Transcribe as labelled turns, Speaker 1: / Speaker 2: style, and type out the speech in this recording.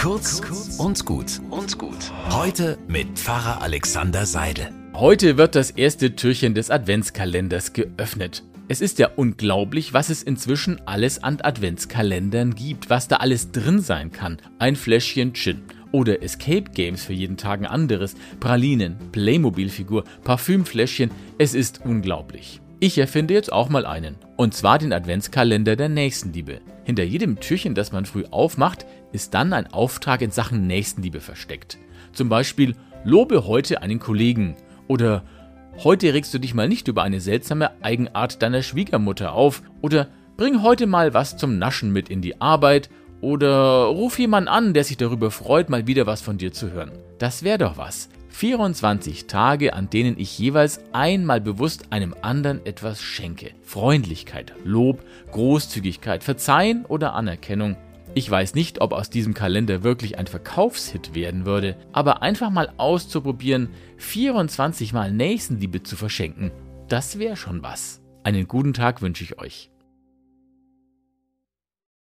Speaker 1: Kurz und gut und gut. Heute mit Pfarrer Alexander Seidel.
Speaker 2: Heute wird das erste Türchen des Adventskalenders geöffnet. Es ist ja unglaublich, was es inzwischen alles an Adventskalendern gibt, was da alles drin sein kann. Ein Fläschchen Gin oder Escape Games für jeden Tag ein anderes, Pralinen, Playmobil-Figur, Parfümfläschchen, es ist unglaublich. Ich erfinde jetzt auch mal einen. Und zwar den Adventskalender der Nächstenliebe. Hinter jedem Türchen, das man früh aufmacht, ist dann ein Auftrag in Sachen Nächstenliebe versteckt. Zum Beispiel, lobe heute einen Kollegen oder heute regst du dich mal nicht über eine seltsame Eigenart deiner Schwiegermutter auf oder bring heute mal was zum Naschen mit in die Arbeit oder ruf jemanden an, der sich darüber freut, mal wieder was von dir zu hören. Das wäre doch was. 24 Tage, an denen ich jeweils einmal bewusst einem anderen etwas schenke. Freundlichkeit, Lob, Großzügigkeit, Verzeihen oder Anerkennung. Ich weiß nicht, ob aus diesem Kalender wirklich ein Verkaufshit werden würde, aber einfach mal auszuprobieren, 24 Mal Nächstenliebe zu verschenken, das wäre schon was. Einen guten Tag wünsche ich euch.